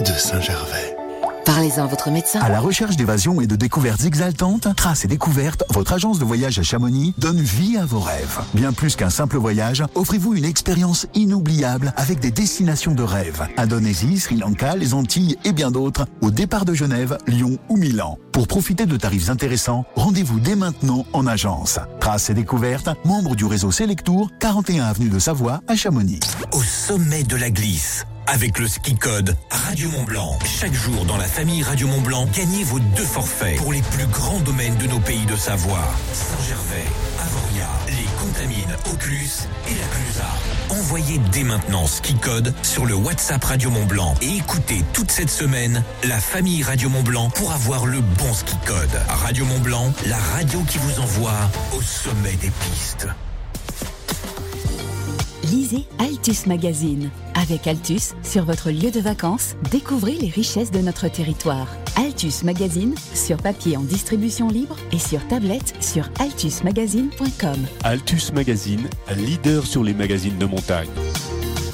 de Saint-Gervais. Parlez-en à votre médecin. À la recherche d'évasion et de découvertes exaltantes, Traces et Découvertes, votre agence de voyage à Chamonix donne vie à vos rêves. Bien plus qu'un simple voyage, offrez-vous une expérience inoubliable avec des destinations de rêve. Indonésie, Sri Lanka, les Antilles et bien d'autres, au départ de Genève, Lyon ou Milan. Pour profiter de tarifs intéressants, rendez-vous dès maintenant en agence. Traces et Découvertes, membre du réseau Selectour, 41 avenue de Savoie à Chamonix. Au sommet de la glisse. Avec le ski code Radio Mont Blanc. Chaque jour dans la famille Radio Mont Blanc, gagnez vos deux forfaits pour les plus grands domaines de nos pays de Savoie. Saint-Gervais, Avoria, les Contamines, Oculus et la Clusa. Envoyez dès maintenant ski code sur le WhatsApp Radio Mont Blanc et écoutez toute cette semaine la famille Radio Mont Blanc pour avoir le bon ski code. Radio Mont Blanc, la radio qui vous envoie au sommet des pistes. Lisez Altus Magazine. Avec Altus, sur votre lieu de vacances, découvrez les richesses de notre territoire. Altus Magazine, sur papier en distribution libre et sur tablette sur altusmagazine.com. Altus Magazine, leader sur les magazines de montagne.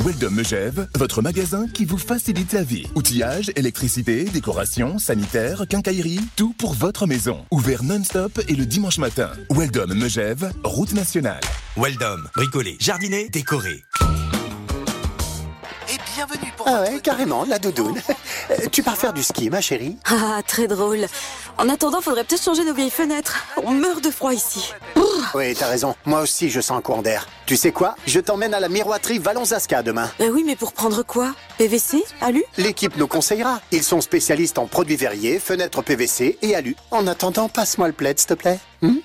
Weldom Megève, votre magasin qui vous facilite la vie. Outillage, électricité, décoration, sanitaire, quincaillerie, tout pour votre maison. Ouvert non-stop et le dimanche matin. Weldom Megève, route nationale. Weldom, bricolé, jardiner, décoré. Bienvenue pour Ah votre- ouais, carrément, la doudoune. Euh, tu pars faire du ski, ma chérie Ah, très drôle. En attendant, faudrait peut-être changer nos vieilles fenêtres. On meurt de froid ici. Oui, t'as raison. Moi aussi, je sens un courant d'air. Tu sais quoi? Je t'emmène à la miroiterie Valonzaska demain. Bah oui, mais pour prendre quoi? PVC Alu? L'équipe nous conseillera. Ils sont spécialistes en produits verriers, fenêtres PVC et alu. En attendant, passe-moi le plaid, s'il te plaît. Hmm?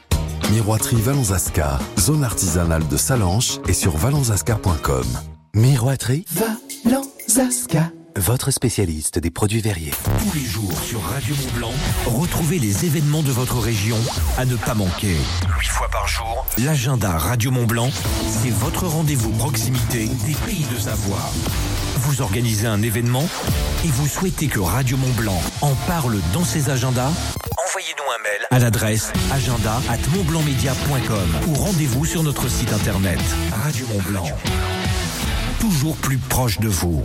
Miroiterie Valonzaska, zone artisanale de Salanches et sur valonzaska.com. Miroiterie Valonzaska, votre spécialiste des produits verriers. Tous les jours sur Radio Mont Blanc, retrouvez les événements de votre région à ne pas manquer. Huit fois par jour, l'agenda Radio Mont Blanc, c'est votre rendez-vous proximité des pays de Savoie. Vous organisez un événement et vous souhaitez que Radio Mont Blanc en parle dans ses agendas? Envoyez-nous un mail à l'adresse agenda at montblancmedia.com ou rendez-vous sur notre site internet Radio Mont Blanc. Toujours plus proche de vous.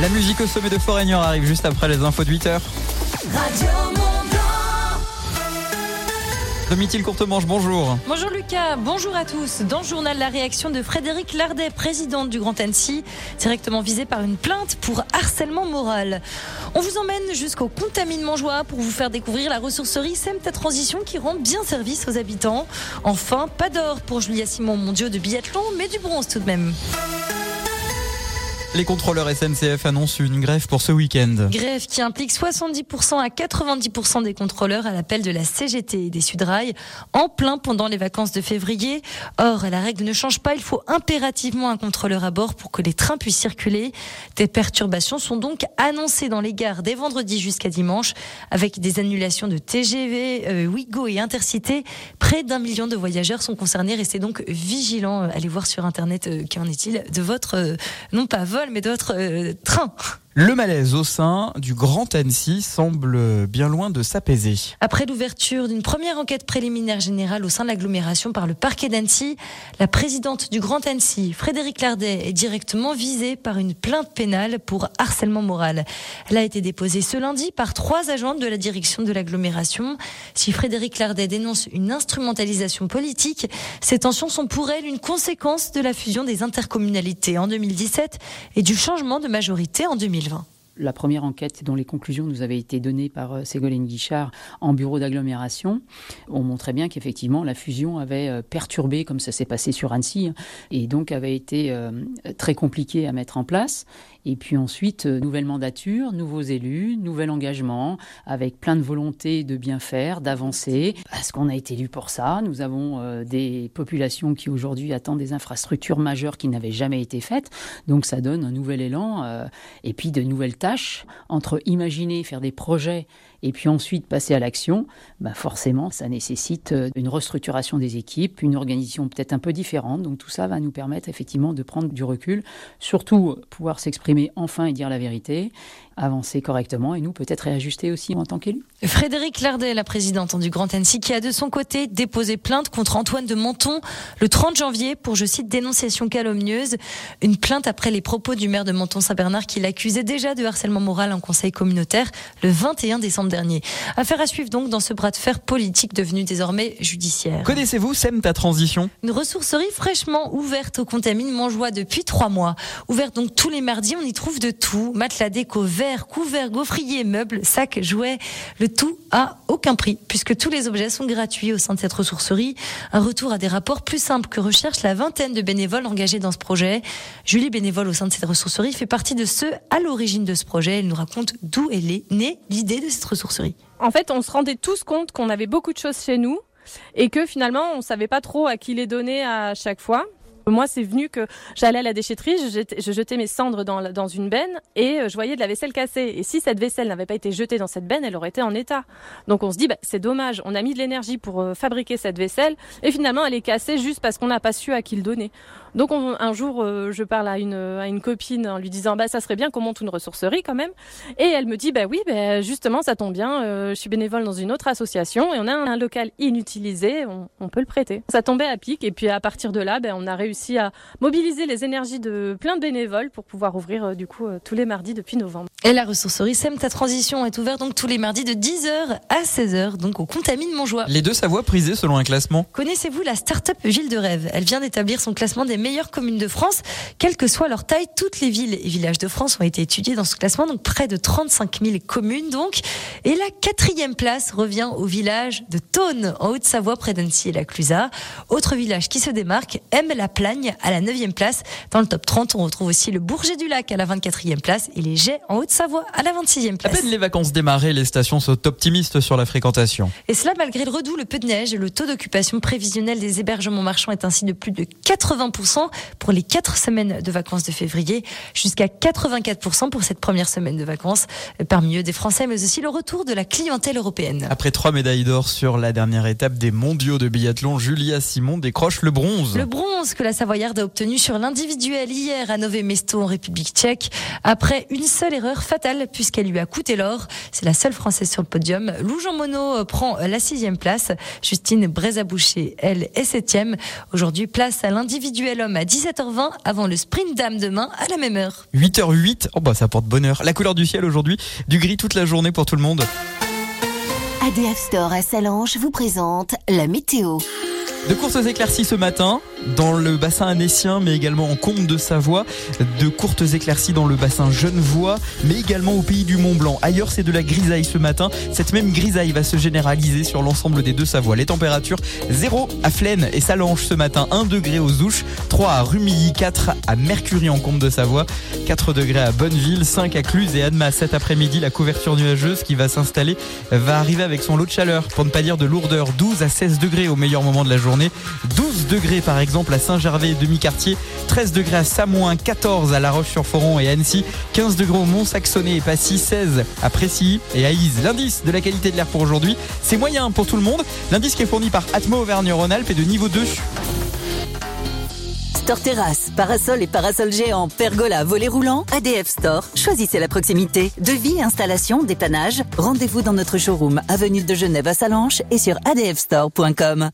La musique au sommet de Foreigner arrive juste après les infos de 8h. Domitil Courtemanche, bonjour. Bonjour Lucas, bonjour à tous. Dans le journal, la réaction de Frédéric Lardet, présidente du Grand Annecy, directement visée par une plainte pour harcèlement moral. On vous emmène jusqu'au Contamine Montjoie pour vous faire découvrir la ressourcerie Semta Transition qui rend bien service aux habitants. Enfin, pas d'or pour Julia Simon, mon dieu de biathlon, mais du bronze tout de même. Les contrôleurs SNCF annoncent une grève pour ce week-end. Grève qui implique 70% à 90% des contrôleurs à l'appel de la CGT et des Sudrail en plein pendant les vacances de février. Or, la règle ne change pas. Il faut impérativement un contrôleur à bord pour que les trains puissent circuler. Des perturbations sont donc annoncées dans les gares dès vendredi jusqu'à dimanche avec des annulations de TGV, euh, Ouigo et Intercité. Près d'un million de voyageurs sont concernés. Restez donc vigilants. Allez voir sur Internet euh, qu'en est-il de votre, euh, non pas mais votre euh, train. Le malaise au sein du Grand Annecy semble bien loin de s'apaiser. Après l'ouverture d'une première enquête préliminaire générale au sein de l'agglomération par le parquet d'Annecy, la présidente du Grand Annecy, Frédéric Lardet, est directement visée par une plainte pénale pour harcèlement moral. Elle a été déposée ce lundi par trois agents de la direction de l'agglomération. Si Frédéric Lardet dénonce une instrumentalisation politique, ces tensions sont pour elle une conséquence de la fusion des intercommunalités en 2017 et du changement de majorité en 2020. La première enquête dont les conclusions nous avaient été données par euh, Ségolène Guichard en bureau d'agglomération, on montrait bien qu'effectivement la fusion avait euh, perturbé, comme ça s'est passé sur Annecy, hein, et donc avait été euh, très compliqué à mettre en place. Et puis ensuite, euh, nouvelle mandature, nouveaux élus, nouvel engagement, avec plein de volonté de bien faire, d'avancer, parce qu'on a été élu pour ça. Nous avons euh, des populations qui aujourd'hui attendent des infrastructures majeures qui n'avaient jamais été faites. Donc ça donne un nouvel élan euh, et puis de nouvelles tâches entre imaginer faire des projets et puis ensuite passer à l'action, bah forcément, ça nécessite euh, une restructuration des équipes, une organisation peut-être un peu différente. Donc tout ça va nous permettre effectivement de prendre du recul, surtout pouvoir s'exprimer enfin et dire la vérité, avancer correctement et nous peut-être réajuster aussi en tant qu'élu. Frédéric Lardet, la présidente du Grand Annecy, qui a de son côté déposé plainte contre Antoine de Menton le 30 janvier pour, je cite, dénonciation calomnieuse. Une plainte après les propos du maire de Menton-Saint-Bernard qui l'accusait déjà de harcèlement moral en conseil communautaire le 21 décembre dernier. Affaire à suivre donc dans ce bras de fer politique devenu désormais judiciaire. Connaissez-vous SEM ta transition? Une ressourcerie fraîchement ouverte au Contamine Montjoie depuis trois mois. Ouverte donc tous les mardis, on y trouve de tout. Matelas déco, verre, couverts, gaufriers, meubles, sacs, jouets. Le tout à aucun prix, puisque tous les objets sont gratuits au sein de cette ressourcerie. Un retour à des rapports plus simples que recherche la vingtaine de bénévoles engagés dans ce projet. Julie, bénévole au sein de cette ressourcerie, fait partie de ceux à l'origine de ce projet. Elle nous raconte d'où elle est née l'idée de cette ressourcerie. En fait, on se rendait tous compte qu'on avait beaucoup de choses chez nous et que finalement, on savait pas trop à qui les donner à chaque fois. Moi, c'est venu que j'allais à la déchetterie, je jetais, mes cendres dans, dans, une benne et euh, je voyais de la vaisselle cassée. Et si cette vaisselle n'avait pas été jetée dans cette benne, elle aurait été en état. Donc on se dit, bah, c'est dommage, on a mis de l'énergie pour euh, fabriquer cette vaisselle et finalement elle est cassée juste parce qu'on n'a pas su à qui le donner. Donc un jour, euh, je parle à une, à une copine en lui disant, bah ça serait bien qu'on monte une ressourcerie quand même. Et elle me dit, bah oui, bah, justement, ça tombe bien, je suis bénévole dans une autre association et on a un, local inutilisé, on, on, peut le prêter. Ça tombait à pic et puis à partir de là, bah, on a réussi à mobiliser les énergies de plein de bénévoles pour pouvoir ouvrir euh, du coup euh, tous les mardis depuis novembre. Et la ressourcerie SEM Ta Transition est ouverte donc tous les mardis de 10h à 16h, donc au Contamine Montjoie. Les deux Savoies prisées selon un classement. Connaissez-vous la start-up Ville de Rêve? Elle vient d'établir son classement des meilleures communes de France. Quelle que soit leur taille, toutes les villes et villages de France ont été étudiés dans ce classement, donc près de 35 000 communes donc. Et la quatrième place revient au village de Thône, en Haute-Savoie, près d'Annecy et la Clusaz. Autre village qui se démarque, aime la Plagne à la 9e place. Dans le top 30, on retrouve aussi le Bourget du Lac à la 24e place et les Jets en Haute-Savoie à la 26e place. À peine les vacances démarrées, les stations sont optimistes sur la fréquentation. Et cela malgré le redout, le peu de neige, le taux d'occupation prévisionnel des hébergements marchands est ainsi de plus de 80% pour les 4 semaines de vacances de février, jusqu'à 84% pour cette première semaine de vacances. Parmi eux des Français, mais aussi le retour de la clientèle européenne. Après trois médailles d'or sur la dernière étape des mondiaux de biathlon, Julia Simon décroche le bronze. Le bronze que la Savoyarde a obtenu sur l'individuel hier à Nové Mesto en République tchèque après une seule erreur fatale puisqu'elle lui a coûté l'or. C'est la seule française sur le podium. Lou Jean Monod prend la sixième place. Justine Brézaboucher, elle, est septième. Aujourd'hui, place à l'individuel à 17h20 avant le sprint dame demain à la même heure. 8h08. Oh bah ça porte bonheur. La couleur du ciel aujourd'hui, du gris toute la journée pour tout le monde. ADF Store à Salange vous présente la météo. De courtes éclaircies ce matin dans le bassin annécien, mais également en Comte de Savoie. De courtes éclaircies dans le bassin Genevois, mais également au pays du Mont Blanc. Ailleurs, c'est de la grisaille ce matin. Cette même grisaille va se généraliser sur l'ensemble des deux Savoies. Les températures 0 à Flaine et Salange ce matin, 1 degré aux Ouches, 3 à Rumilly, 4 à Mercury en Comte de Savoie, 4 degrés à Bonneville, 5 à Cluse et Adma. Cet après-midi, la couverture nuageuse qui va s'installer va arriver avec son lot de chaleur, pour ne pas dire de lourdeur. 12 à 16 degrés au meilleur moment de la journée. 12 degrés par exemple à Saint-Gervais et demi-quartier, 13 degrés à Samoin, 14 à La Roche-sur-Foron et Annecy, 15 degrés au Mont-Saxonnet et Passy, 16 à Précy et à Ise. L'indice de la qualité de l'air pour aujourd'hui, c'est moyen pour tout le monde. L'indice qui est fourni par Atmo Auvergne-Rhône-Alpes est de niveau 2. Store Terrasse, parasol et parasol géant, pergola, volet roulant, ADF Store. Choisissez la proximité. Devis, installation, dépannage. Rendez-vous dans notre showroom, avenue de Genève à Salanches et sur adfstore.com.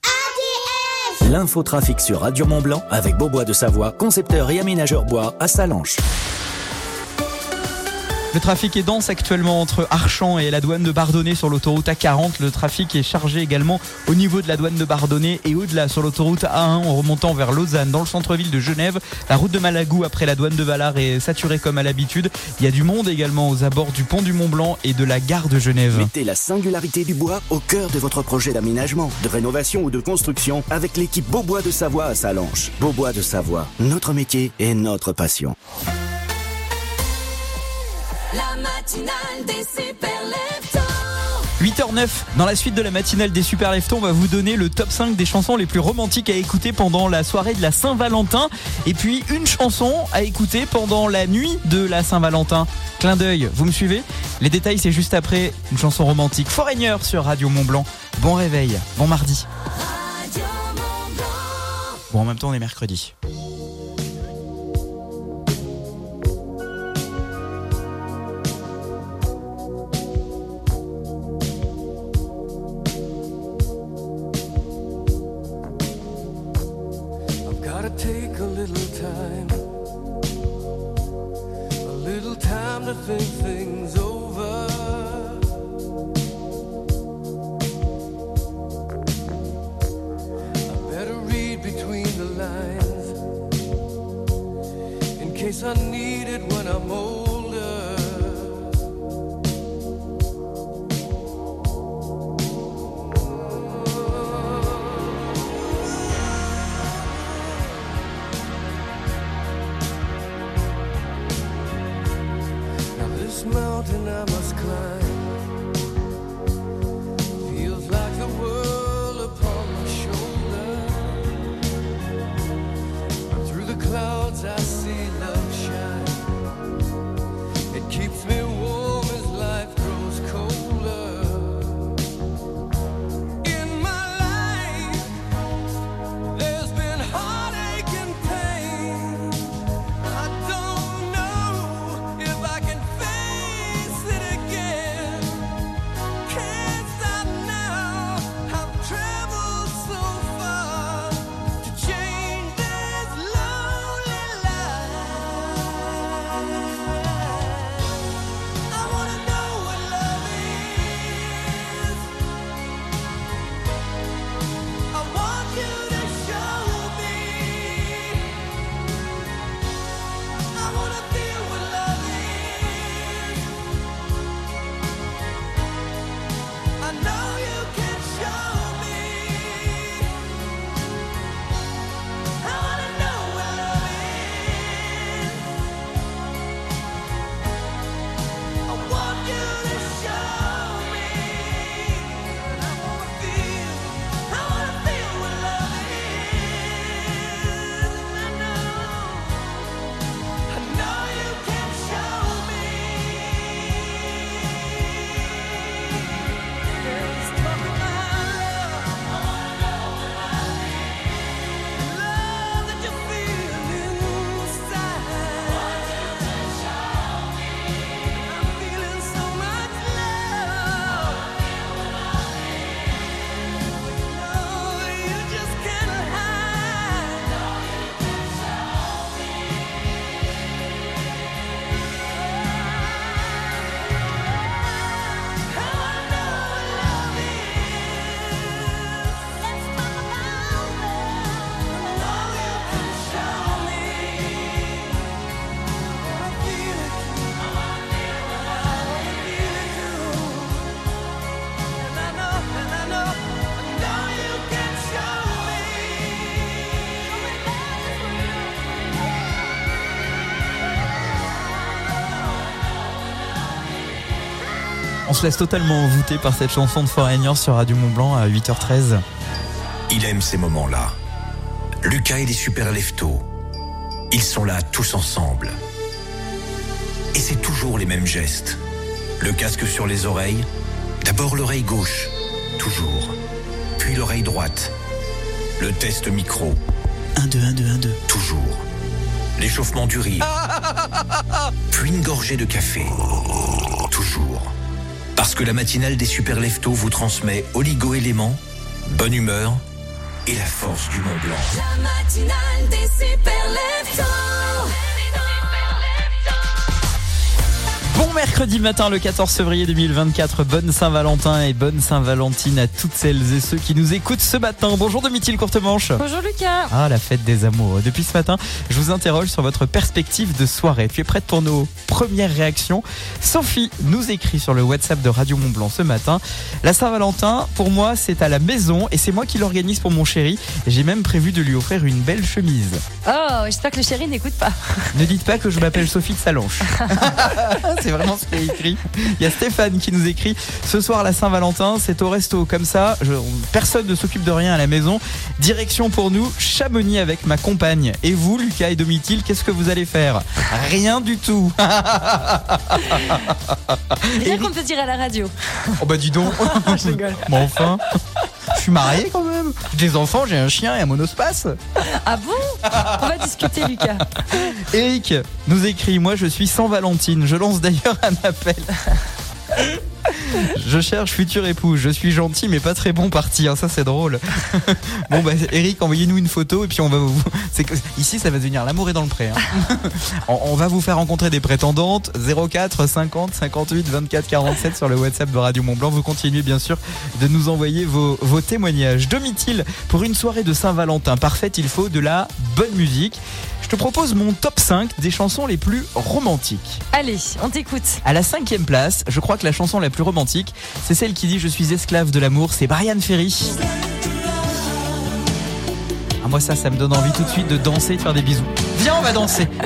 L'infotrafic sur Radio Mont Blanc avec Beaubois de Savoie, concepteur et aménageur bois à Salanches. Le trafic est dense actuellement entre Archamps et la douane de Bardonnay sur l'autoroute A40. Le trafic est chargé également au niveau de la douane de Bardonnay et au-delà sur l'autoroute A1 en remontant vers Lausanne dans le centre-ville de Genève. La route de Malagou après la douane de Valar est saturée comme à l'habitude. Il y a du monde également aux abords du pont du Mont Blanc et de la gare de Genève. Mettez la singularité du bois au cœur de votre projet d'aménagement, de rénovation ou de construction avec l'équipe Beaubois de Savoie à Salanches. Beaubois de Savoie, notre métier et notre passion. Matinale des super 8h09, dans la suite de la matinale des Super Leftons, on va vous donner le top 5 des chansons les plus romantiques à écouter pendant la soirée de la Saint-Valentin. Et puis une chanson à écouter pendant la nuit de la Saint-Valentin. Clin d'œil, vous me suivez? Les détails, c'est juste après une chanson romantique. Foreigner sur Radio Mont Blanc. Bon réveil, bon mardi. Bon, en même temps, on est mercredi. Se laisse totalement envoûter par cette chanson de Foreigner sur Radio Mont Blanc à 8h13. Il aime ces moments-là. Lucas et les super leftos. Ils sont là tous ensemble. Et c'est toujours les mêmes gestes. Le casque sur les oreilles. D'abord l'oreille gauche, toujours. Puis l'oreille droite. Le test micro. 1, 2, 1, 2, 1, 2. Toujours. L'échauffement du rire. Puis une gorgée de café. Toujours. Parce que la matinale des super leftos vous transmet oligo-éléments, bonne humeur et la force du Mont Blanc. Mercredi matin, le 14 février 2024. Bonne Saint-Valentin et bonne Saint-Valentine à toutes celles et ceux qui nous écoutent ce matin. Bonjour Domitil Courtemanche. Bonjour Lucas. Ah, la fête des amours. Depuis ce matin, je vous interroge sur votre perspective de soirée. Tu es prête pour nos premières réactions? Sophie nous écrit sur le WhatsApp de Radio Mont Blanc ce matin. La Saint-Valentin, pour moi, c'est à la maison et c'est moi qui l'organise pour mon chéri. J'ai même prévu de lui offrir une belle chemise. Oh, j'espère que le chéri n'écoute pas. Ne dites pas que je m'appelle Sophie de Salanche. c'est vraiment ce écrit. Il y a Stéphane qui nous écrit Ce soir, la Saint-Valentin, c'est au resto. Comme ça, je- personne ne s'occupe de rien à la maison. Direction pour nous, Chamonix avec ma compagne. Et vous, Lucas et Domitil, qu'est-ce que vous allez faire? Rien du tout. Rien qu'on peut dire à la radio. Oh bah dis donc. Je rigole. Bon enfin. Je suis marié quand même. J'ai des enfants, j'ai un chien et un monospace. Ah bon? On va discuter, Lucas. Eric nous écrit Moi je suis sans Valentine. Je lance d'ailleurs un appel. Je cherche futur époux. Je suis gentil mais pas très bon parti. hein. Ça c'est drôle. Bon bah Eric, envoyez-nous une photo et puis on va vous. C'est que ici ça va devenir l'amour est dans le pré. hein. On, on va vous faire rencontrer des prétendantes. 04 50 58 24 47 sur le WhatsApp de Radio Mont Blanc. Vous continuez bien sûr de nous envoyer vos, vos témoignages. Domitil pour une soirée de Saint-Valentin parfaite, il faut de la bonne musique. Je te propose mon top 5 des chansons les plus romantiques. Allez, on t'écoute. À la cinquième place, je crois que la chanson la plus romantique, c'est celle qui dit Je suis esclave de l'amour, c'est Brian Ferry. Ah, moi ça, ça me donne envie tout de suite de danser, de faire des bisous. Viens, on va danser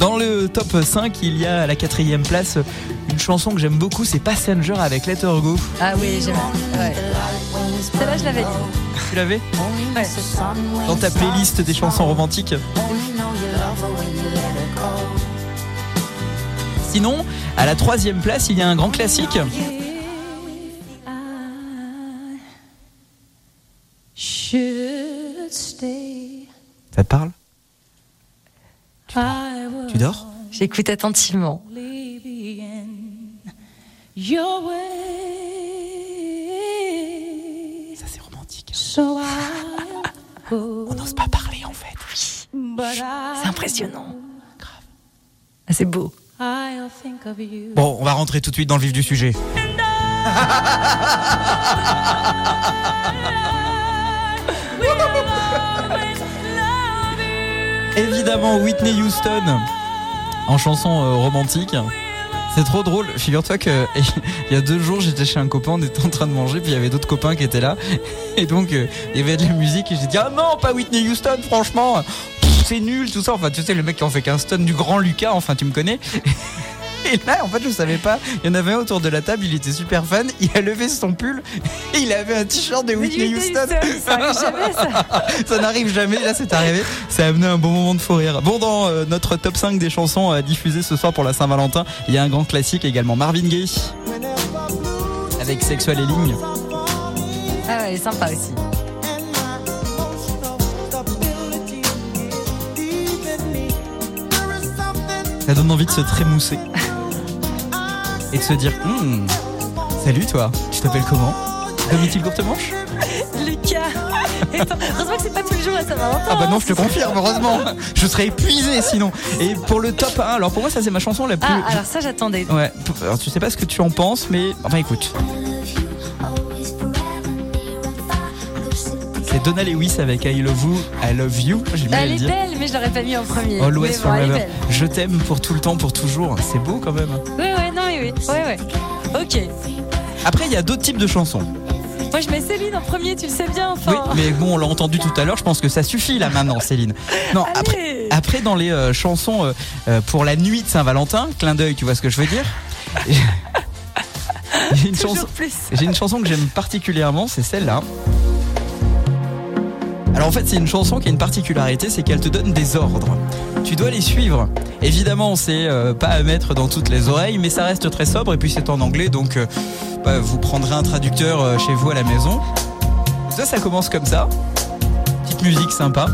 Dans le top 5, il y a à la quatrième place une chanson que j'aime beaucoup, c'est Passenger avec Let Her Go. Ah oui, j'aime. Ouais. Celle-là, je l'avais dit. Tu l'avais? Ouais. Dans ta playlist des chansons romantiques Sinon, à la troisième place, il y a un grand classique. Ça te parle? Tu dors? J'écoute attentivement. Ça c'est romantique. I On n'ose pas parler en fait. C'est impressionnant. Ah, c'est beau. Bon, on va rentrer tout de suite dans le vif du sujet. Évidemment, Whitney Houston en chanson euh, romantique. C'est trop drôle. Figure-toi que il y a deux jours, j'étais chez un copain, on était en train de manger, puis il y avait d'autres copains qui étaient là. Et donc, euh, il y avait de la musique et j'ai dit Ah non, pas Whitney Houston, franchement, c'est nul, tout ça. Enfin, tu sais, le mec qui en fait qu'un stun du grand Lucas, enfin, tu me connais. Et là, en fait, je savais pas. Il y en avait un autour de la table, il était super fan. Il a levé son pull et il avait un t-shirt de Whitney Houston. Ça ça. Ça n'arrive jamais. Là, c'est arrivé. Ça a amené un bon moment de fou rire. Bon, dans euh, notre top 5 des chansons à diffuser ce soir pour la Saint-Valentin, il y a un grand classique également. Marvin Gaye. Avec Sexual et Ligne. Ah ouais, sympa aussi. Ça donne envie de se trémousser. Et de se dire, Hmm, salut toi, tu t'appelles comment? Domitil Courtemanche? Lucas Heureusement que c'est pas tous les jours à Saint-Valentin. Ah bah non, je te confirme, heureusement. Je serais épuisé sinon. Et pour le top 1, alors pour moi, ça c'est ma chanson la plus. Ah, alors ça, j'attendais. Ouais, alors tu sais pas ce que tu en penses, mais enfin écoute. Donna Lewis avec I Love You, I Love You. Elle le est dire. belle, mais je l'aurais pas mis en premier. Always bon, Forever. Je t'aime pour tout le temps, pour toujours. C'est beau quand même. Oui, ouais, non, oui, oui. Ouais, ouais. Ok. Après, il y a d'autres types de chansons. Moi, je mets Céline en premier, tu le sais bien, Oui, enfin. mais bon, on l'a entendu tout à l'heure. Je pense que ça suffit là maintenant, Céline. Non, après, après dans les euh, chansons euh, euh, pour la nuit de Saint-Valentin, clin d'œil, tu vois ce que je veux dire? J'ai une, Toujours chanson- plus. j'ai une chanson que j'aime particulièrement, c'est celle-là. Alors en fait, c'est une chanson qui a une particularité, c'est qu'elle te donne des ordres. Tu dois les suivre. Évidemment, c'est euh, pas à mettre dans toutes les oreilles, mais ça reste très sobre et puis c'est en anglais, donc euh, bah, vous prendrez un traducteur euh, chez vous à la maison. Ça, ça commence comme ça. Petite musique sympa.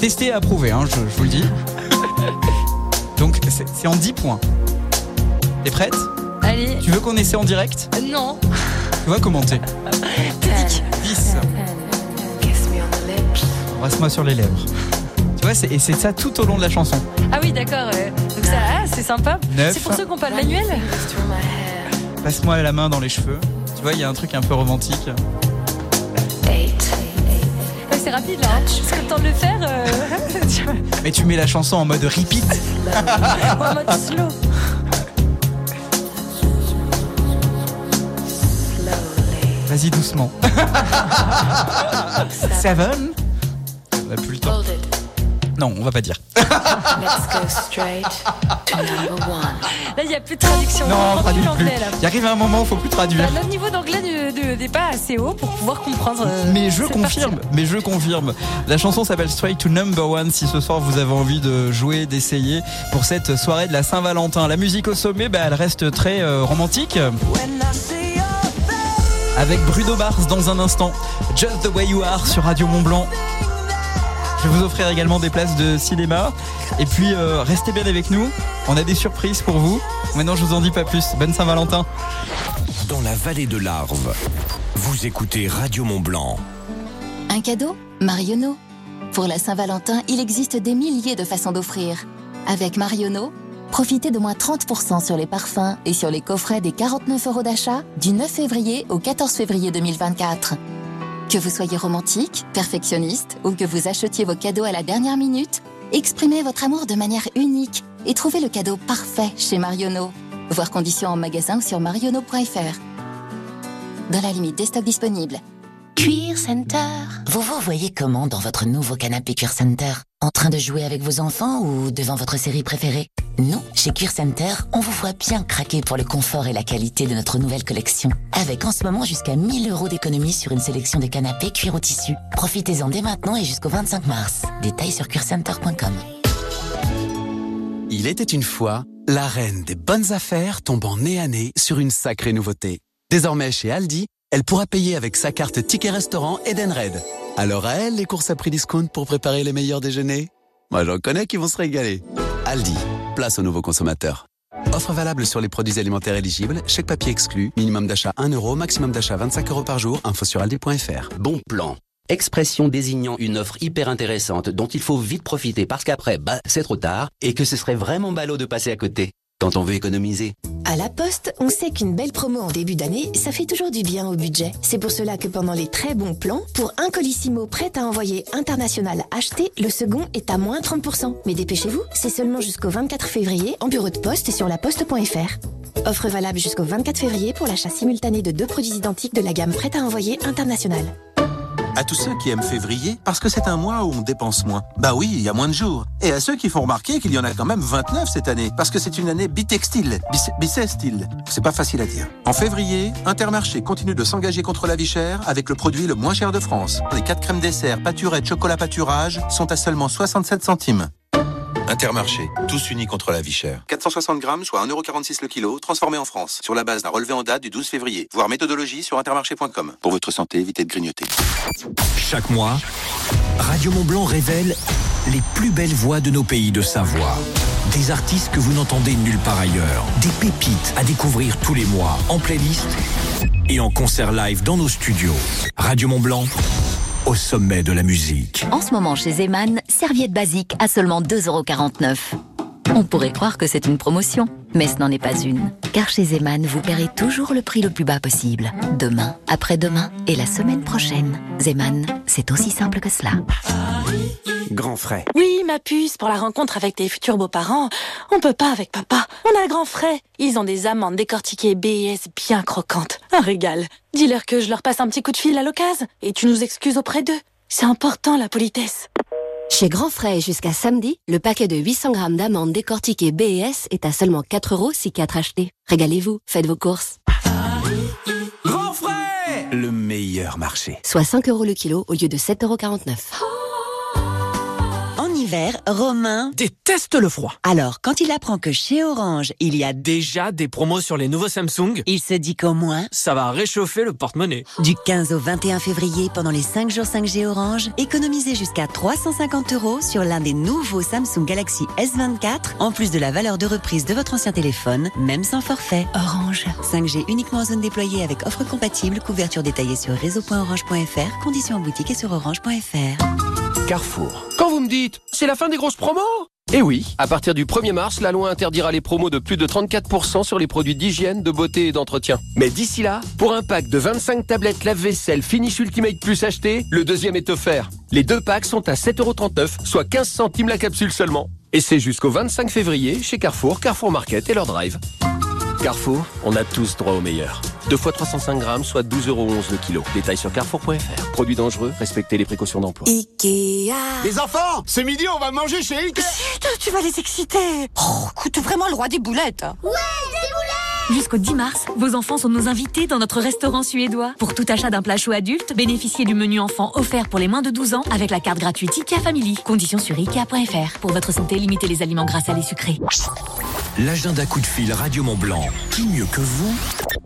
Testé et approuvé, hein, je, je vous le dis. Donc c'est en 10 points. T'es prête? Allez. Tu veux qu'on essaie en direct? Non. Tu vas commenter. T'es 10. Embrasse-moi sur les lèvres. Tu vois, c'est- et c'est ça tout au long de la chanson. Ah oui, d'accord. Donc ça, ah, c'est sympa. Neuf. C'est pour ceux qui n'ont pas le manuel Passe-moi la main dans les cheveux. Tu vois, il y a un truc un peu romantique. Ouais, c'est rapide là. Hein. Parce que le temps de le faire. euh, Mais tu mets la chanson en mode repeat. en mode slow. Vas-y doucement. Seven On a plus le temps. Non, on va pas dire. Là, il n'y a plus de traduction. Non, on traduis plus. Il arrive un moment, faut plus traduire. Bah, notre niveau d'anglais ne- ne- n'est pas assez haut pour pouvoir comprendre. euh, Mais je confirme, mais je confirme. La chanson s'appelle Straight to Number One. Si ce soir vous avez envie de jouer, d'essayer pour cette soirée de la Saint-Valentin, la musique au sommet, bah, elle reste très euh, romantique. Avec Bruno Mars dans un instant. Just the way you are sur Radio Mont Blanc. Je vais vous offrir également des places de cinéma. Et puis euh, restez bien avec nous. On a des surprises pour vous. Maintenant je vous en dis pas plus. Bonne Saint-Valentin. Dans la vallée de l'Arve, vous écoutez Radio Mont Blanc. Un cadeau Marionneau. Pour la Saint-Valentin, il existe des milliers de façons d'offrir. Avec Marionneau, profitez de moins 30% sur les parfums et sur les coffrets des 49 euros d'achat du 9 février au 14 février 2024. Que vous soyez romantique, perfectionniste ou que vous achetiez vos cadeaux à la dernière minute, exprimez votre amour de manière unique et trouvez le cadeau parfait chez Marionneau. Voir conditions en magasin ou sur marionneau.fr. Dans la limite des stocks disponibles. Cuir Center. Vous vous voyez comment dans votre nouveau canapé Cuir Center? En train de jouer avec vos enfants ou devant votre série préférée? Nous, chez Cuir Center, on vous voit bien craquer pour le confort et la qualité de notre nouvelle collection. Avec en ce moment jusqu'à 1000 euros d'économie sur une sélection de canapés cuir au tissu. Profitez-en dès maintenant et jusqu'au 25 mars. Détails sur cuircenter.com. Il était une fois, la reine des bonnes affaires tombant nez à nez sur une sacrée nouveauté. Désormais chez Aldi, elle pourra payer avec sa carte Ticket Restaurant Edenred. Alors à elle les courses à prix discount pour préparer les meilleurs déjeuners Moi j'en connais qui vont se régaler. Aldi, place aux nouveaux consommateurs. Offre valable sur les produits alimentaires éligibles, chèque papier exclu, minimum d'achat 1 euro, maximum d'achat 25 euros par jour, info sur aldi.fr. Bon plan. Expression désignant une offre hyper intéressante dont il faut vite profiter parce qu'après, bah, c'est trop tard et que ce serait vraiment ballot de passer à côté quand on veut économiser. À la Poste, on sait qu'une belle promo en début d'année, ça fait toujours du bien au budget. C'est pour cela que pendant les très bons plans, pour un colissimo prêt à envoyer international acheté, le second est à moins 30%. Mais dépêchez-vous, c'est seulement jusqu'au 24 février en bureau de poste et sur laposte.fr. Offre valable jusqu'au 24 février pour l'achat simultané de deux produits identiques de la gamme prête à envoyer international. À tous ceux qui aiment février, parce que c'est un mois où on dépense moins. Bah oui, il y a moins de jours. Et à ceux qui font remarquer qu'il y en a quand même 29 cette année, parce que c'est une année bitextile, bissextile. C'est pas facile à dire. En février, Intermarché continue de s'engager contre la vie chère avec le produit le moins cher de France. Les 4 crèmes dessert, pâturette, chocolat pâturage sont à seulement 67 centimes. Intermarché, tous unis contre la vie chère. 460 grammes, soit 1,46€ le kilo, transformé en France, sur la base d'un relevé en date du 12 février. Voir méthodologie sur intermarché.com. Pour votre santé, évitez de grignoter. Chaque mois, Radio Mont Blanc révèle les plus belles voix de nos pays de Savoie. Des artistes que vous n'entendez nulle part ailleurs. Des pépites à découvrir tous les mois en playlist et en concert live dans nos studios. Radio Mont Blanc, au sommet de la musique. En ce moment chez Zeman, serviette basique à seulement 2,49€. On pourrait croire que c'est une promotion, mais ce n'en est pas une. Car chez Zeman, vous paierez toujours le prix le plus bas possible. Demain, après-demain et la semaine prochaine. Zeman, c'est aussi simple que cela. Grand frais. Oui, ma puce, pour la rencontre avec tes futurs beaux-parents, on peut pas avec papa. On a grand frais. Ils ont des amandes décortiquées BS bien croquantes. Un régal. Dis-leur que je leur passe un petit coup de fil à l'occasion et tu nous excuses auprès d'eux. C'est important, la politesse. Chez Grand Frais, jusqu'à samedi, le paquet de 800 grammes d'amandes décortiquées BES est à seulement 4 euros si 4 achetés. Régalez-vous, faites vos courses. Grand frais Le meilleur marché. Soit 5 euros le kilo au lieu de 7,49 euros. Hiver, Romain déteste le froid. Alors, quand il apprend que chez Orange, il y a Déjà des promos sur les nouveaux Samsung, il se dit qu'au moins, ça va réchauffer le porte-monnaie. du 15 au 21 février, pendant les 5 jours 5G Orange, économisez jusqu'à 350 euros sur l'un des nouveaux Samsung Galaxy S24, en plus de la valeur de reprise de votre ancien téléphone, même sans forfait. Orange. 5G uniquement en zone déployée avec offre compatible, couverture détaillée sur réseau.orange.fr, conditions en boutique et sur orange.fr. Carrefour. Quand vous me dites, c'est la fin des grosses promos? Et oui, à partir du 1er mars, la loi interdira les promos de plus de 34% sur les produits d'hygiène, de beauté et d'entretien. Mais d'ici là, pour un pack de 25 tablettes lave-vaisselle Finish Ultimate Plus acheté, le deuxième est offert. Les deux packs sont à 7,39€, soit 15 centimes la capsule seulement. Et c'est jusqu'au 25 février chez Carrefour, Carrefour Market et leur drive. Carrefour, on a tous droit au meilleur. Deux fois 305 grammes, soit 12,11€ le kilo. Détail sur carrefour.fr. Produits dangereux, respectez les précautions d'emploi. Ikea. Les enfants, ce midi on va manger chez Ikea. Chut, tu vas les exciter. Oh, écoute vraiment le roi des boulettes. Ouais, des boulettes Jusqu'au 10 mars, vos enfants sont nos invités dans notre restaurant suédois. Pour tout achat d'un plat chaud adulte, bénéficiez du menu enfant offert pour les moins de 12 ans avec la carte gratuite IKEA Family. Conditions sur IKEA.fr. Pour votre santé, limitez les aliments gras salés sucrés. L'agenda coup de fil Radio Mont Blanc. Qui mieux que vous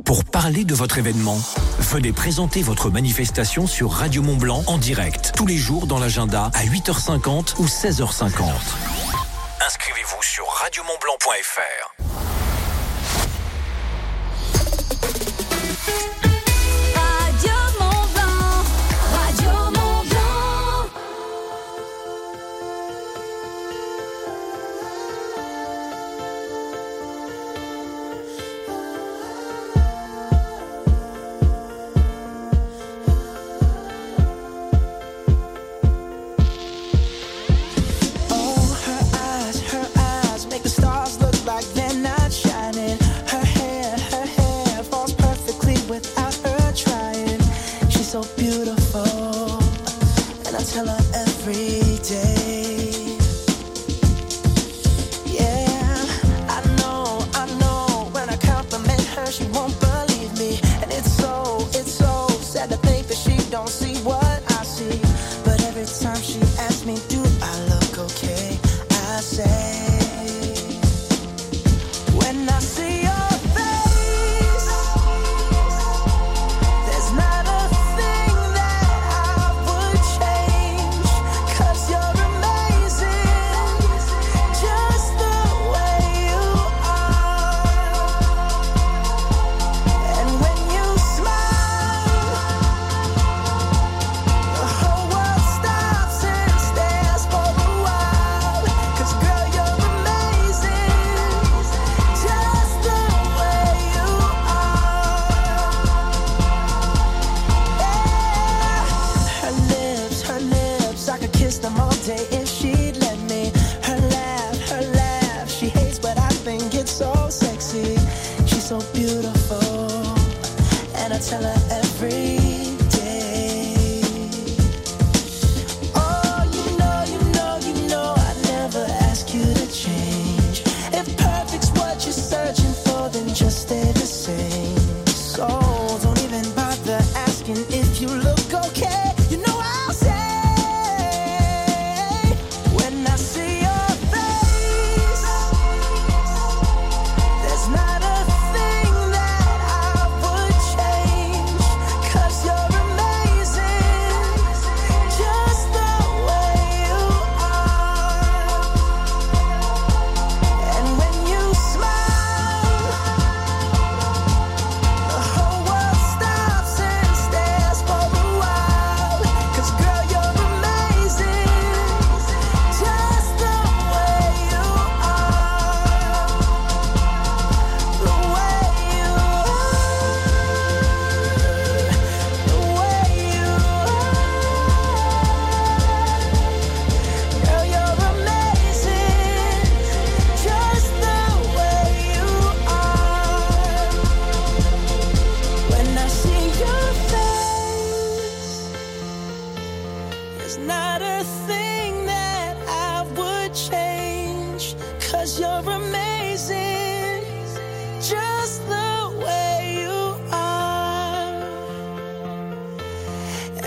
pour parler de votre événement? Venez présenter votre manifestation sur Radio Mont Blanc en direct tous les jours dans l'agenda à 8h50 ou 16h50. Inscrivez-vous sur radiomontblanc.fr.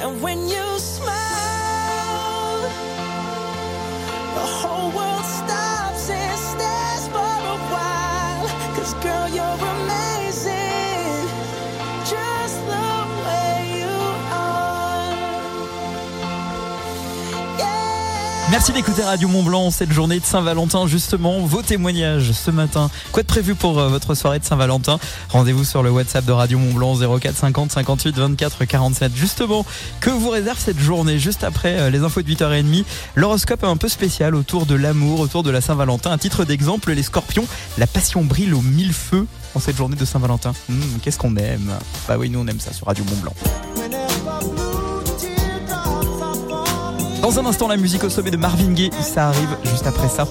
And when you Merci d'écouter Radio Mont Blanc cette journée de Saint-Valentin. Justement, vos témoignages ce matin. Quoi de prévu pour euh, votre soirée de Saint-Valentin? Rendez-vous sur le WhatsApp de Radio Mont Blanc 04 50 58 24 47. Justement, que vous réserve cette journée? Juste après euh, les infos de 8h30, l'horoscope est un peu spécial autour de l'amour, autour de la Saint-Valentin. À titre d'exemple, les scorpions, la passion brille aux mille feux en cette journée de Saint-Valentin. Hmm, Qu'est-ce qu'on aime? Bah oui, nous on aime ça sur Radio Mont Blanc. Dans un instant, la musique au sommet de Marvin Gaye, ça arrive juste après ça.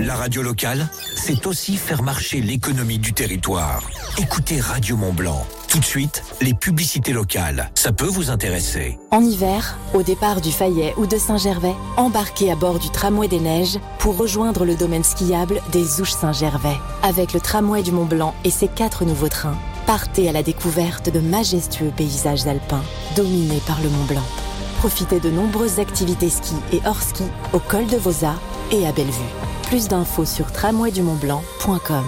La radio locale, c'est aussi faire marcher l'économie du territoire. Écoutez Radio Mont Blanc. Tout de suite, les publicités locales. Ça peut vous intéresser. En hiver, au départ du Fayet ou de Saint-Gervais, embarquez à bord du tramway des neiges pour rejoindre le domaine skiable des Ouches Saint-Gervais. Avec le tramway du Mont Blanc et ses quatre nouveaux trains, partez à la découverte de majestueux paysages alpins dominés par le Mont Blanc. Profitez de nombreuses activités ski et hors ski au col de Vosa et à Bellevue. Plus d'infos sur tramwaydumontblanc.com.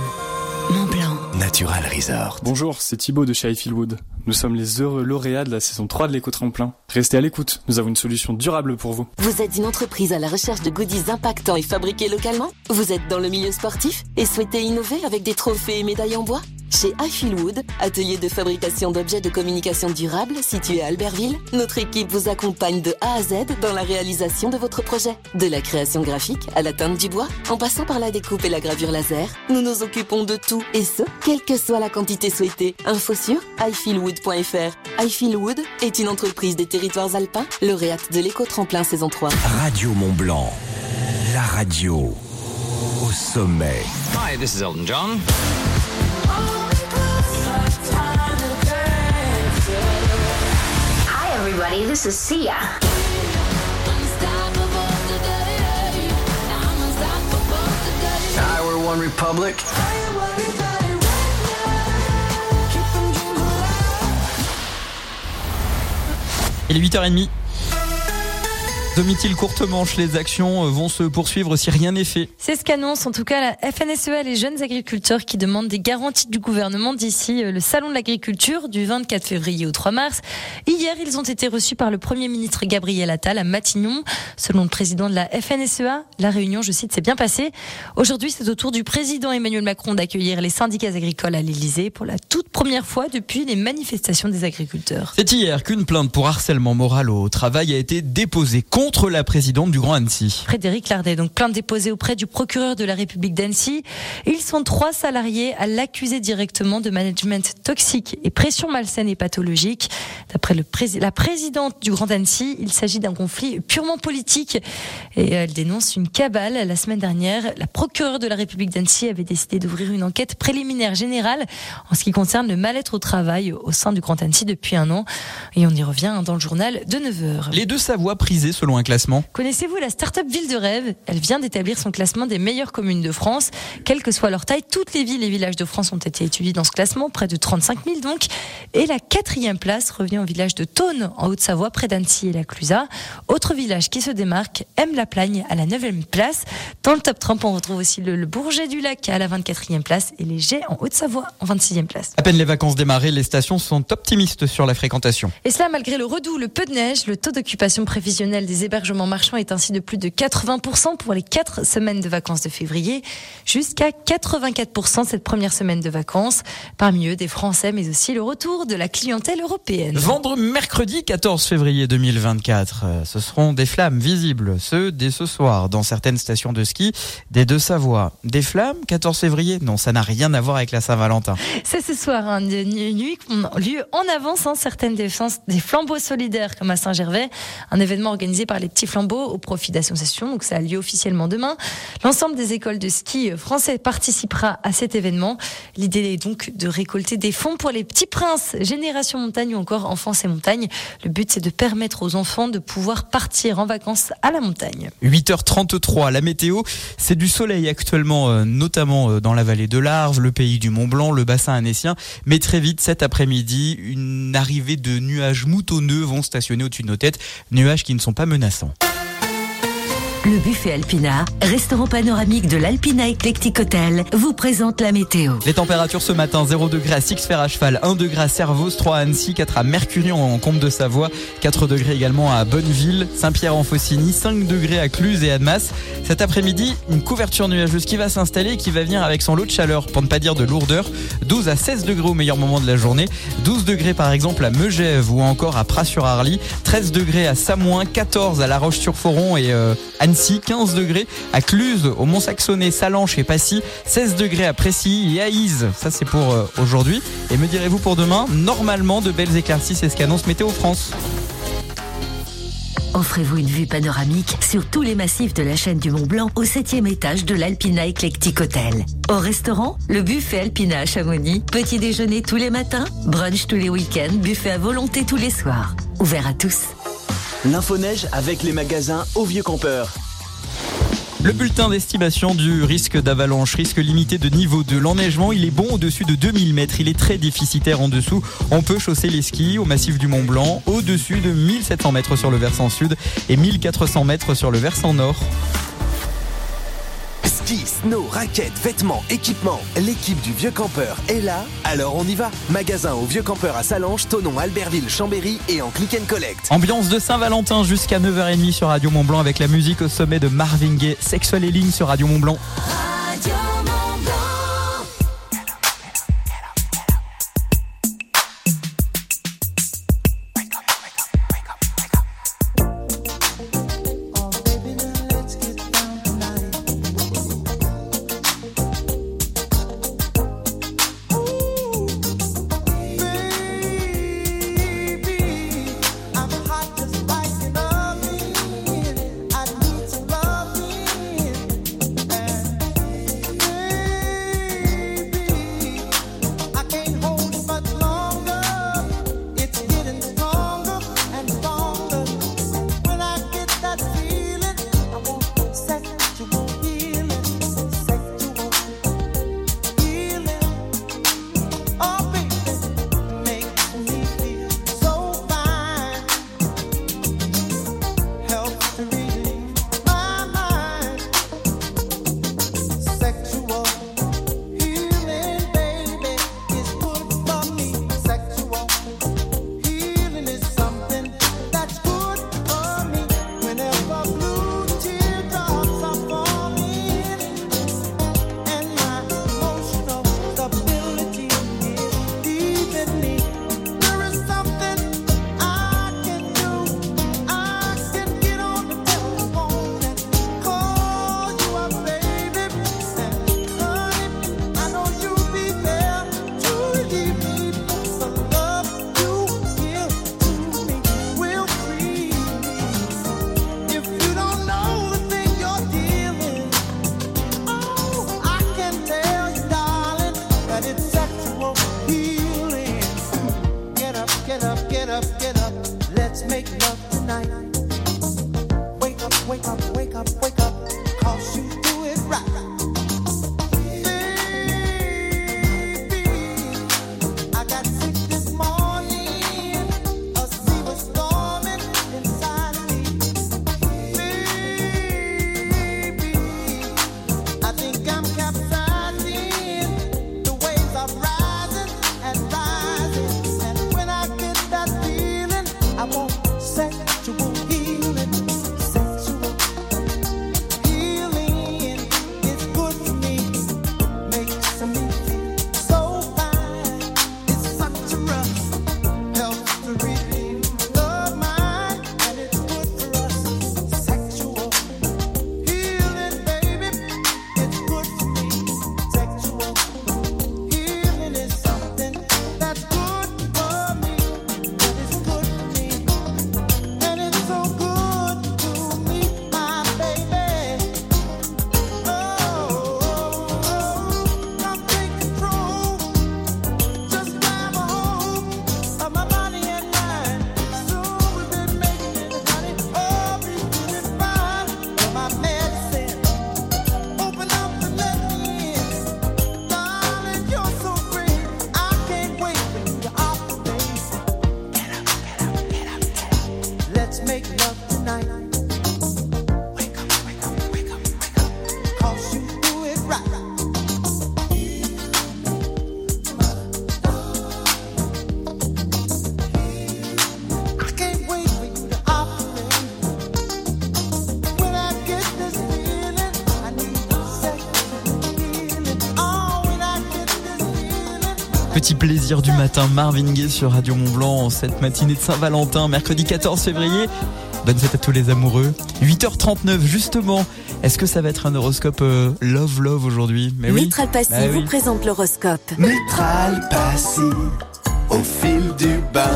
Mont Blanc. Natural Resort. Bonjour, c'est Thibaut de chez Highfieldwood. Nous sommes les heureux lauréats de la saison 3 de l'éco-tremplin. Restez à l'écoute, nous avons une solution durable pour vous. Vous êtes une entreprise à la recherche de goodies impactants et fabriqués localement Vous êtes dans le milieu sportif et souhaitez innover avec des trophées et médailles en bois chez Highfieldwood, atelier de fabrication d'objets de communication durable situé à Albertville, notre équipe vous accompagne de A à Z dans la réalisation de votre projet. De la création graphique à la teinte du bois, en passant par la découpe et la gravure laser, nous nous occupons de tout et ce, quelle que soit la quantité souhaitée. Info sur highfieldwood.fr. Highfieldwood est une entreprise des territoires alpins, lauréate de l'éco-tremplin saison 3. Radio Mont Blanc. La radio au sommet. Hi, this is Elton John. Everybody. This is Sia. Hi, we're One Republic. Il est 8h30. Domitil courte manche, les actions euh, vont se poursuivre si rien n'est fait. C'est ce qu'annonce en tout cas la FNSEA, les jeunes agriculteurs qui demandent des garanties du gouvernement d'ici euh, le salon de l'agriculture du 24 février au 3 mars. Hier, ils ont été reçus par le Premier ministre Gabriel Attal à Matignon. Selon le président de la FNSEA, la réunion, je cite, s'est bien passée. Aujourd'hui, c'est au tour du président Emmanuel Macron d'accueillir les syndicats agricoles à l'Elysée pour la toute première fois depuis les manifestations des agriculteurs. C'est hier qu'une plainte pour harcèlement moral au travail a été déposée contre la présidente du Grand Annecy. Frédéric Lardet, donc plainte déposée auprès du procureur de la République d'Annecy. Ils sont trois salariés à l'accuser directement de management toxique et pression malsaine et pathologique. D'après la présidente du Grand Annecy, il s'agit d'un conflit purement politique et elle dénonce une cabale. La semaine dernière, la procureure de la République d'Annecy avait décidé d'ouvrir une enquête préliminaire générale en ce qui concerne le mal-être au travail au sein du Grand Annecy depuis un an. Et on y revient dans le journal de 9h. Les deux Savoies prisées selon un classement. Connaissez-vous la start-up Ville de Rêve? Elle vient d'établir son classement des meilleures communes de France. Quelle que soit leur taille, toutes les villes et villages de France ont été étudiés dans ce classement, près de 35 000 donc. Et la quatrième place revient au village de Thônes, en Haute-Savoie, près d'Annecy et la Clusaz. Autre village qui se démarque, Aime-la-Plagne, à la 9e place. Dans le top 30, on retrouve aussi le, le Bourget du Lac à la 24e place et les Gets en Haute-Savoie en 26e place. À peine les vacances démarrées, les stations sont optimistes sur la fréquentation. Et cela malgré le redout, le peu de neige, le taux d'occupation prévisionnel des hébergements marchands est ainsi de plus de 80% pour les 4 semaines de vacances de février, jusqu'à 84% cette première semaine de vacances. Parmi eux, des Français, mais aussi le retour de la clientèle européenne. Vendre mercredi 14 février 2024, euh, ce seront des flammes visibles, ceux dès ce soir, dans certaines stations de ski des Deux-Savoie. Des flammes 14 février? Non, ça n'a rien à voir avec la Saint-Valentin. C'est ce soir, hein, une nuit lieu en avance, hein, certaines défenses, des flambeaux solidaires comme à Saint-Gervais, un événement organisé par les petits flambeaux au profit d'associations, donc ça a lieu officiellement demain. L'ensemble des écoles de ski français participera à cet événement. L'idée est donc de récolter des fonds pour les petits princes, Génération Montagne ou encore Enfance et Montagne. Le but c'est de permettre aux enfants de pouvoir partir en vacances à la montagne. 8h33, la météo, c'est du soleil actuellement, euh, notamment euh, dans la vallée de l'Arve, le pays du Mont Blanc, le bassin annécien. Mais très vite, cet après-midi, une arrivée de nuages moutonneux vont stationner au-dessus de nos têtes. Nuages qui ne sont pas menaçants. Le buffet Alpina, restaurant panoramique de l'Alpina Eclectic Hotel, vous présente la météo. Les températures ce matin 0 degré à Six-Fer à cheval, 1 degré à Servos, 3 à Annecy, 4 à Mercurion en Comte de Savoie, 4 degrés également à Bonneville, Saint-Pierre en Faucigny, 5 degrés à Cluse et Annemasse. Cet après-midi, une couverture nuageuse qui va s'installer et qui va venir avec son lot de chaleur, pour ne pas dire de lourdeur. 12 à 16 degrés au meilleur moment de la journée, 12 degrés par exemple à Megève ou encore à Pras-sur-Arly, 13 degrés à Samoin, 14 à La Roche-sur-Foron et euh, Annecy, 15 degrés à Cluse, au Mont-Saxonnet, Salanches et Passy, 16 degrés à Précy et à Ise. Ça c'est pour euh, aujourd'hui. Et me direz-vous pour demain, normalement de belles éclaircies, c'est ce qu'annonce Météo France. Offrez-vous une vue panoramique sur tous les massifs de la chaîne du Mont Blanc au septième étage de l'Alpina Eclectic Hotel. Au restaurant, le buffet Alpina à Chamonix, petit déjeuner tous les matins, brunch tous les week-ends, buffet à volonté tous les soirs. Ouvert à tous. L'info-neige avec les magasins au Vieux Campeur. Le bulletin d'estimation du risque d'avalanche, risque limité de niveau 2. L'enneigement, il est bon au-dessus de 2000 mètres. Il est très déficitaire en dessous. On peut chausser les skis au massif du Mont Blanc, au-dessus de 1700 mètres sur le versant sud et 1400 mètres sur le versant nord. Ski, snow, raquettes, vêtements, équipements. L'équipe du Vieux Campeur est là, alors on y va. Magasin au Vieux Campeur à Salange, Tonon, Albertville, Chambéry et en click and collect. Ambiance de Saint-Valentin jusqu'à 9h30 sur Radio Mont Blanc avec la musique au sommet de Marvin Gaye, Sexual Healing sur Radio Mont Blanc. Sexual healing, Du matin, Marvin Gaye sur Radio Mont Blanc en cette matinée de Saint-Valentin, mercredi 14 février. Bonne fête à tous les amoureux. 8h39 justement. Est-ce que ça va être un horoscope euh, love love aujourd'hui? Mais oui. Mitral Passy Bah oui. vous présente l'horoscope. Mitral Passy, au fil du bain.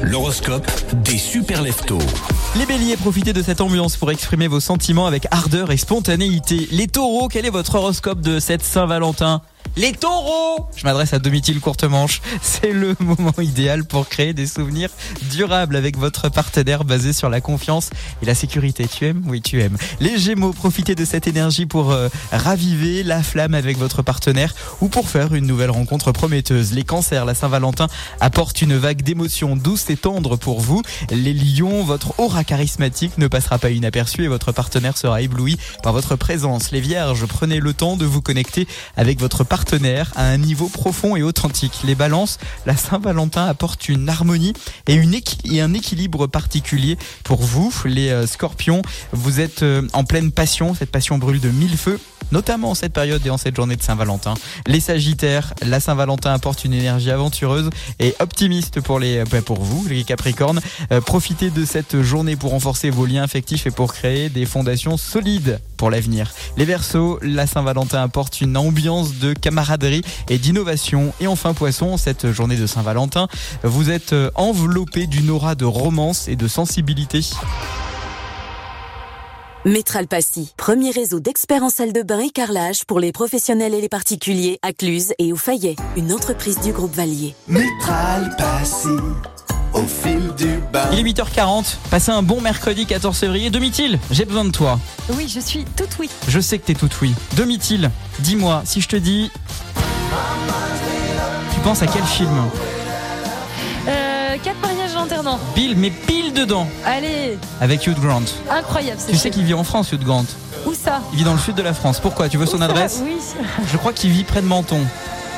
L'horoscope des super leftos. Les béliers, profitez de cette ambiance pour exprimer vos sentiments avec ardeur et spontanéité. Les taureaux, quel est votre horoscope de cette Saint-Valentin? Les taureaux Je m'adresse à Domitil Courtemanche. C'est le moment idéal pour créer des souvenirs durables avec votre partenaire basé sur la confiance et la sécurité. Tu aimes? Oui, tu aimes. Les gémeaux, profitez de cette énergie pour euh, raviver la flamme avec votre partenaire ou pour faire une nouvelle rencontre prometteuse. Les cancers, la Saint-Valentin apporte une vague d'émotions douces et tendres pour vous. Les lions, votre aura charismatique ne passera pas inaperçue et votre partenaire sera ébloui par votre présence. Les vierges, prenez le temps de vous connecter avec votre partenaire à un niveau profond et authentique. Les balances, la Saint-Valentin apporte une harmonie et, une et un équilibre particulier pour vous. Les euh, scorpions, vous êtes euh, en pleine passion, cette passion brûle de mille feux notamment en cette période et en cette journée de Saint-Valentin. Les Sagittaires, la Saint-Valentin apporte une énergie aventureuse et optimiste pour les bah, pour vous, les Capricornes. Euh, profitez de cette journée pour renforcer vos liens affectifs et pour créer des fondations solides pour l'avenir. Les Verseaux, la Saint-Valentin apporte une ambiance de camaraderie et d'innovation. Et enfin Poisson, cette journée de Saint-Valentin, vous êtes enveloppé d'une aura de romance et de sensibilité. Métral Passy, premier réseau d'experts en salle de bain et carrelage pour les professionnels et les particuliers à Cluse et au Fayet, une entreprise du groupe Valier. Mitral Passy, au fil du bain. Il est 8h40, passez un bon mercredi 14 février. Domitil, j'ai besoin de toi. Oui, je suis toute oui. Je sais que t'es toute oui. Domitil, dis-moi, si je te dis... Tu penses à quel film? Euh, quatre mariages alternants. Bill, mais pile dedans, Allez, avec Hugh Grant. incroyable. Tu sais qu'il vit en France, Hugh Grant. Où ça? Il vit dans le sud de la France. Pourquoi? Tu veux son Où adresse? Oui. Je crois qu'il vit près de Menton.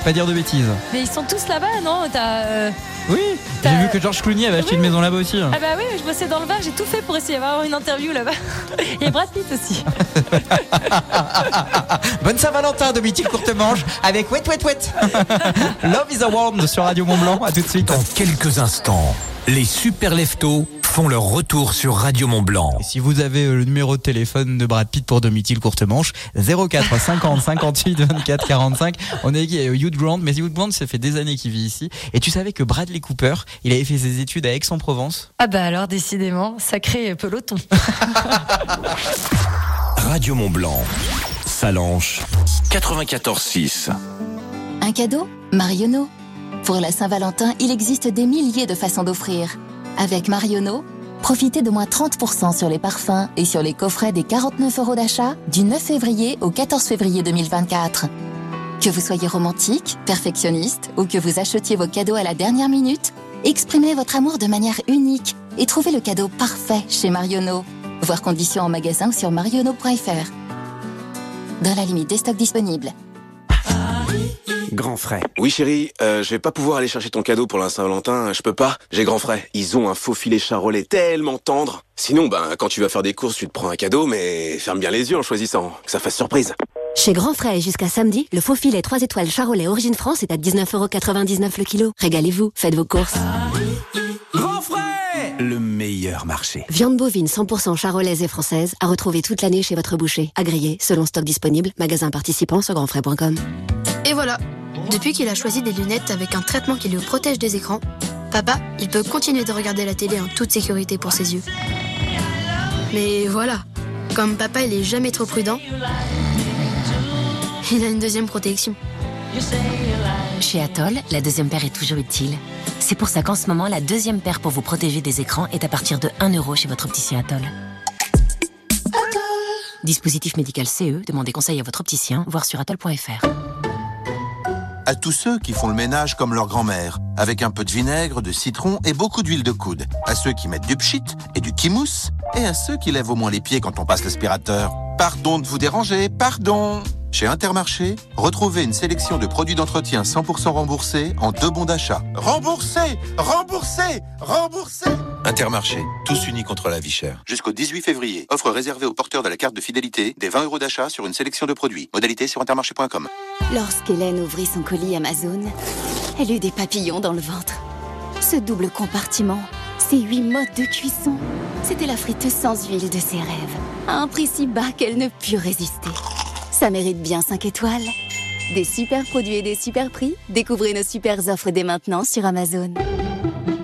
Pas dire de bêtises. Mais ils sont tous là-bas, non T'as. euh, Oui, T'as- j'ai vu que George Clooney avait acheté une maison là-bas aussi. Ah bah oui, je bossais dans le Var, j'ai tout fait pour essayer d'avoir une interview là-bas. Et Brad Pitt aussi. Bonne Saint-Valentin, Domitil Courtemanche, avec Wet Wet Wet. Love is a sur Radio Mont Blanc. À tout de suite. Dans quelques instants, les super leftos font leur retour sur Radio Mont Blanc. Et si vous avez euh, le numéro de téléphone de Brad Pitt pour Domitil Courtemanche, 04 50 58 24 45. On est avec euh, Hugh Grant, mais Hugh Grant, ça fait des années qu'il vit ici. Et tu savais que Bradley Cooper, il avait fait ses études à Aix-en-Provence? Ah bah alors décidément, sacré peloton. Radio Mont Blanc, Salanche, 94.6. Un cadeau? Marionneau? Pour la Saint-Valentin, il existe des milliers de façons d'offrir. Avec Marionneau, profitez de moins 30% sur les parfums et sur les coffrets des 49 euros d'achat du 9 février au 14 février 2024. Que vous soyez romantique, perfectionniste ou que vous achetiez vos cadeaux à la dernière minute, exprimez votre amour de manière unique et trouvez le cadeau parfait chez Marionneau. Voir conditions en magasin sur marionneau.fr. Dans la limite des stocks disponibles. Grand frais. Oui chérie, euh, je vais pas pouvoir aller chercher ton cadeau pour la Saint-Valentin, je peux pas. J'ai grand frais. Ils ont un faux filet charolais tellement tendre. Sinon, ben, quand tu vas faire des courses, tu te prends un cadeau, mais ferme bien les yeux en choisissant, que ça fasse surprise. Chez Grand Frais et jusqu'à samedi, le faux filet 3 étoiles Charolais Origine France est à 19,99€ le kilo. Régalez-vous, faites vos courses. Frais Le meilleur marché. Viande bovine 100% charolaise et française à retrouver toute l'année chez votre boucher. Agréé, selon stock disponible, magasin participant sur grandfrais.com. Et voilà. Depuis qu'il a choisi des lunettes avec un traitement qui le protège des écrans, papa, il peut continuer de regarder la télé en toute sécurité pour ses yeux. Mais voilà, comme papa il est jamais trop prudent, il a une deuxième protection. Chez Atoll, la deuxième paire est toujours utile. C'est pour ça qu'en ce moment, la deuxième paire pour vous protéger des écrans est à partir de 1 euro chez votre opticien Atoll. Dispositif médical CE, demandez conseil à votre opticien, voir sur atoll.fr. À tous ceux qui font le ménage comme leur grand-mère, avec un peu de vinaigre, de citron et beaucoup d'huile de coude. À ceux qui mettent du pchit et du kimousse. Et à ceux qui lèvent au moins les pieds quand on passe l'aspirateur. Pardon de vous déranger, pardon Chez Intermarché, retrouvez une sélection de produits d'entretien 100% remboursés en deux bons d'achat. Remboursés Remboursés Remboursés Intermarché, tous unis contre la vie chère. Jusqu'au 18 février, offre réservée aux porteurs de la carte de fidélité des 20 euros d'achat sur une sélection de produits. Modalité sur intermarché.com. Lorsqu'Hélène ouvrit son colis Amazon, Elle eut des papillons dans le ventre. Ce double compartiment, ces huit modes de cuisson, c'était la friteuse sans huile de ses rêves. À un prix si bas qu'elle ne put résister. Ça mérite bien 5 étoiles. Des super produits et des super prix, découvrez nos super offres dès maintenant sur Amazon.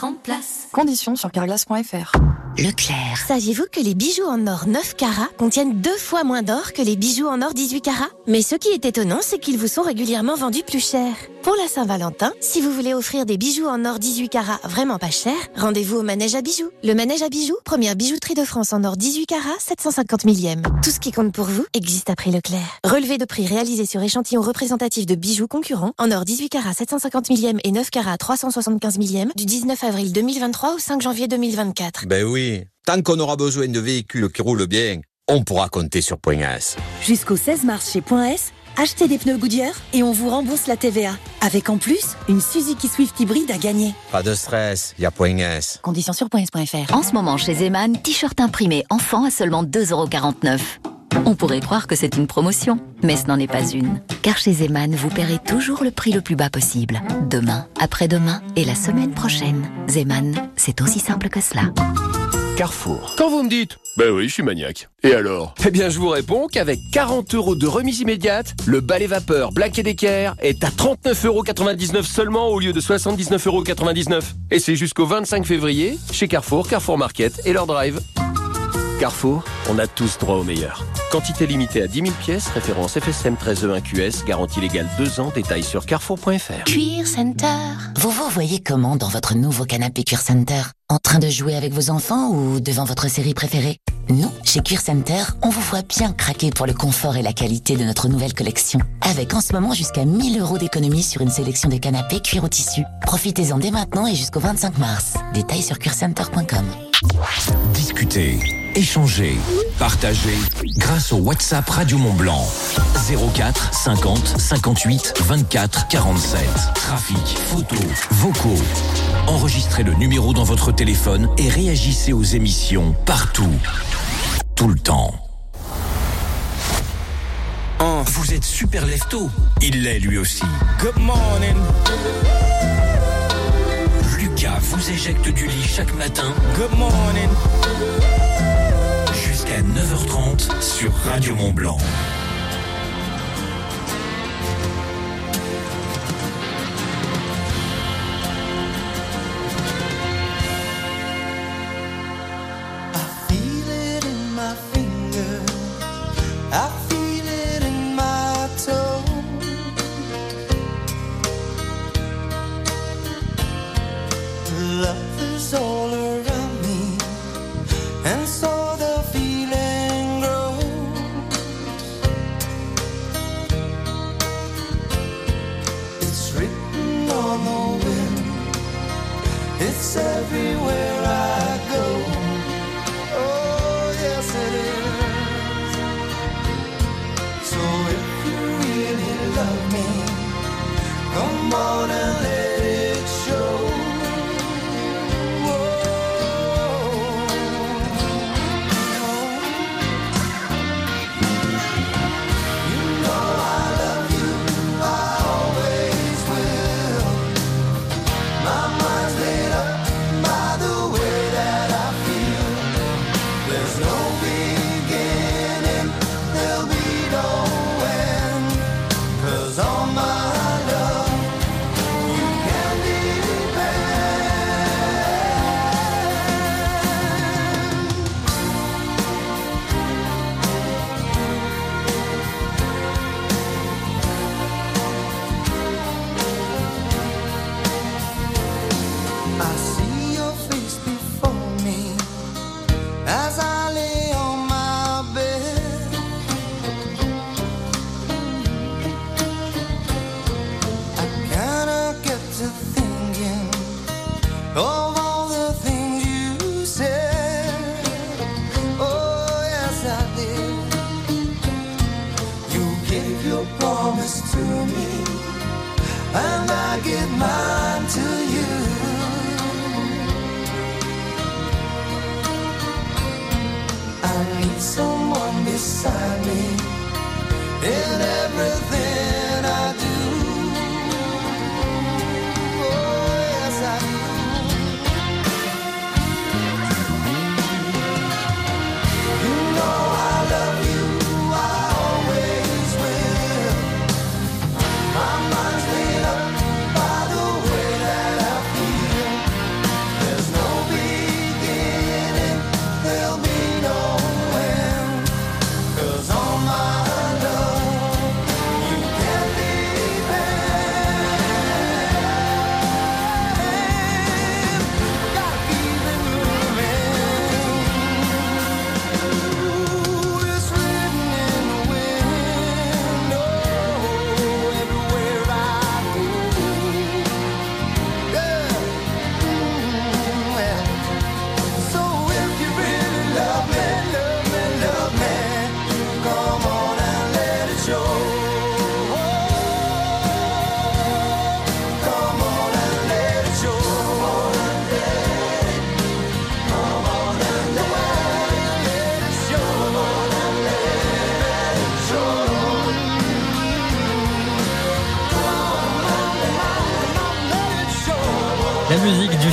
remplace. Conditions sur carglass.fr. Leclerc. Saviez-vous que les bijoux en or 9 carats contiennent deux fois moins d'or que les bijoux en or 18 carats? Mais ce qui est étonnant, c'est qu'ils vous sont régulièrement vendus plus cher. Pour la Saint-Valentin, si vous voulez offrir des bijoux en or 18 carats vraiment pas cher, rendez-vous au Manège à bijoux. Le Manège à bijoux, première bijouterie de France en or 18 carats, 750 millième. Tout ce qui compte pour vous existe à prix Leclerc. Relevé de prix réalisé sur échantillon représentatif de bijoux concurrents en or 18 carats 750 millième et 9 carats 375 millième du 19 avril 2023 au 5 janvier 2024. Ben oui, tant qu'on aura besoin de véhicules qui roulent bien, on pourra compter sur Point S. Jusqu'au 16 mars chez Point S, achetez des pneus Goodyear et on vous rembourse la TVA. Avec en plus, une Suzuki Swift hybride à gagner. Pas de stress, y a Point S. Conditions sur .s.fr. En ce moment chez Zeman, t-shirt imprimé enfant à seulement 2,49€. On pourrait croire que c'est une promotion, mais ce n'en est pas une. Car chez Zeman, vous paierez toujours le prix le plus bas possible. Demain, après-demain et la semaine prochaine. Zeman, c'est aussi simple que cela. Carrefour. Quand vous me dites Ben oui, je suis maniaque. Et alors? Eh bien, je vous réponds qu'avec 40 euros de remise immédiate, le balai vapeur Black Decker est à 39,99 euros seulement au lieu de 79,99 euros. Et c'est jusqu'au 25 février chez Carrefour, Carrefour Market et leur drive. Carrefour, on a tous droit au meilleur. Quantité limitée à 10 000 pièces, référence FSM 13E1QS, garantie légale 2 ans, détail sur carrefour.fr. Cuir Center. Vous vous voyez comment dans votre nouveau canapé Cure Center? En train de jouer avec vos enfants ou devant votre série préférée? Nous, chez Cure Center, on vous voit bien craquer pour le confort et la qualité de notre nouvelle collection. Avec en ce moment jusqu'à 1000 euros d'économie sur une sélection de canapés cuir au tissu. Profitez-en dès maintenant et jusqu'au 25 mars. Détails sur curecenter.com. Discuter, échanger, partager grâce au WhatsApp Radio Mont Blanc. 04 50 58 24 47. Trafic, photos, vocaux. Enregistrez le numéro dans votre téléphone et réagissez aux émissions partout. Tout le temps. Vous êtes super lefto. Il l'est lui aussi. Good morning. Lucas vous éjecte du lit chaque matin. Good morning. Jusqu'à 9h30 sur Radio Mont Blanc.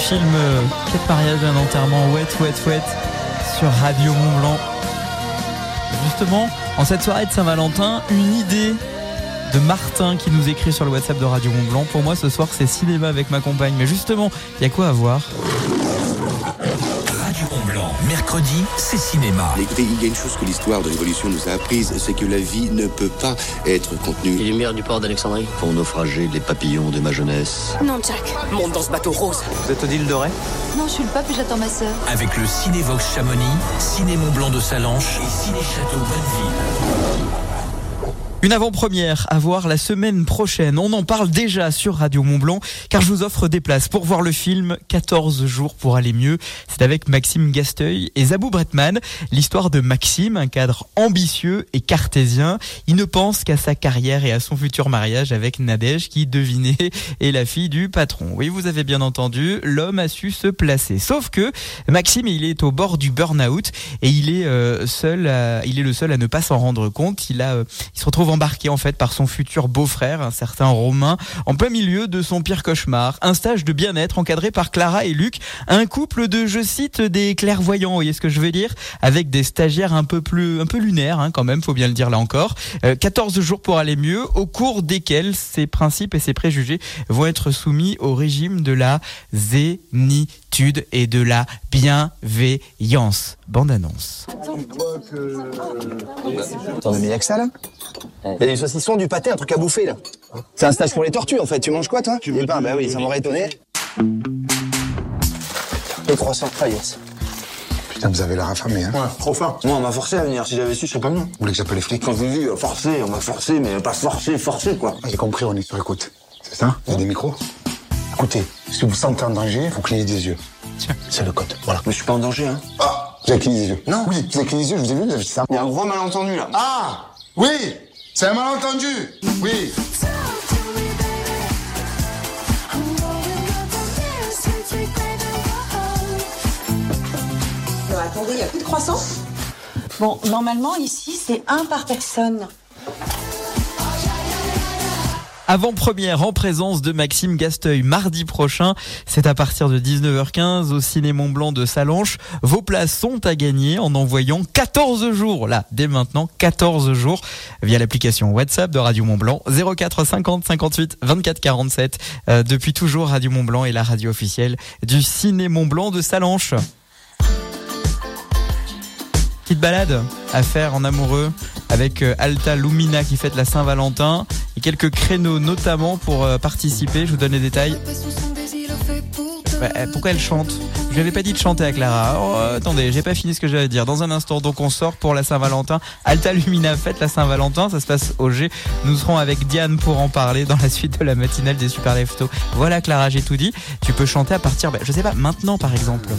Film euh, Quête mariage d'un enterrement Wet Wet Wet sur Radio Mont Blanc. Justement, en cette soirée de Saint-Valentin, une idée de Martin qui nous écrit sur le WhatsApp de Radio Mont Blanc. Pour moi, ce soir, c'est cinéma avec ma compagne. Mais justement, il y a quoi à voir? Mercredi, c'est cinéma. Écoutez, il y a une chose que l'histoire de l'évolution nous a apprise, c'est que la vie ne peut pas être contenue. Les lumières du port d'Alexandrie. Pour naufrager les papillons de ma jeunesse. Non, Jack. Monte dans ce bateau rose. Vous êtes Odile Doré Non, je suis le pape et j'attends ma sœur. Avec le Cinévox Chamonix, Ciné Mont Blanc de Salanches et Ciné Château Bonneville. Une avant-première à voir la semaine prochaine. On en parle déjà sur Radio Mont Blanc car je vous offre des places pour voir le film 14 jours pour aller mieux. C'est avec Maxime Gasteuil et Zabou Bretman. L'histoire de Maxime, un cadre ambitieux et cartésien. Il ne pense qu'à sa carrière et à son futur mariage avec Nadège qui, devinez, est la fille du patron. Oui, vous avez bien entendu, l'homme a su se placer. Sauf que Maxime, il est au bord du burn-out et il est euh, seul, à- il est le seul à ne pas s'en rendre compte. Il a, euh, il se retrouve embarqué en fait par son futur beau-frère, un certain Romain, en plein milieu de son pire cauchemar. Un stage de bien-être encadré par Clara et Luc, un couple de, je cite, des clairvoyants. Vous voyez ce que je veux dire Avec des stagiaires un peu plus, un peu lunaires, hein, quand même, faut bien le dire là encore. Euh, 14 jours pour aller mieux, au cours desquels ces principes et ces préjugés vont être soumis au régime de la zénitude et de la bienveillance. Bande annonce. Attends, mais il y a que ça là Il y a des saucissons, du pâté, un truc à bouffer là. C'est un stage pour les tortues en fait. Tu manges quoi toi Tu veux pas Bah oui, ça m'aurait étonné. Le croissant. Ah yes. Putain, vous avez l'air affamé, hein Ouais, trop faim. Moi, on m'a forcé à venir. Si j'avais su, je serais pas venu. Vous voulez que j'appelle les flics Quand je vous dis euh, forcé, on m'a forcé, mais pas forcé, forcé quoi. J'ai compris, on est sur écoute. C'est ça Il y a des micros Écoutez, si vous sentez en danger, vous clignez des yeux. C'est le code. Voilà. Mais je suis pas en danger, hein. Ah Des yeux. Non. Oui, des yeux, je vous ai vu, vous avez ça. Il y a un gros malentendu là. Ah! Oui! C'est un malentendu! Oui! Non, attendez, il n'y a plus de croissant? Bon, normalement, ici, c'est un par personne. Avant-première en présence de Maxime Gasteuil mardi prochain. C'est à partir de 19h15 au Ciné Mont Blanc de Salanches. Vos places sont à gagner en envoyant 14 jours, là, dès maintenant, 14 jours, via l'application WhatsApp de Radio Mont Blanc, 04 50 58 24 47. Euh, depuis toujours, Radio Mont Blanc est la radio officielle du Ciné Mont Blanc de Salanches. Petite balade à faire en amoureux avec euh, Alta Lumina qui fête la Saint-Valentin et quelques créneaux notamment pour euh, participer. Je vous donne les détails. Pourquoi elle chante? Je lui avais pas dit de chanter à Clara. Oh, attendez, j'ai pas fini ce que j'allais dire. Dans un instant, donc on sort pour la Saint-Valentin. Alta Lumina fête la Saint-Valentin. Ça se passe au G. Nous serons avec Diane pour en parler dans la suite de la matinale des Super Leftos. Voilà Clara, j'ai tout dit. Tu peux chanter à partir, bah, je sais pas, maintenant par exemple.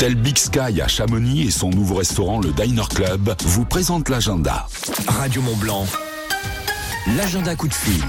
L'hôtel Big Sky à Chamonix et son nouveau restaurant le Diner Club vous présentent l'agenda. Radio Mont Blanc. L'agenda coup de fil.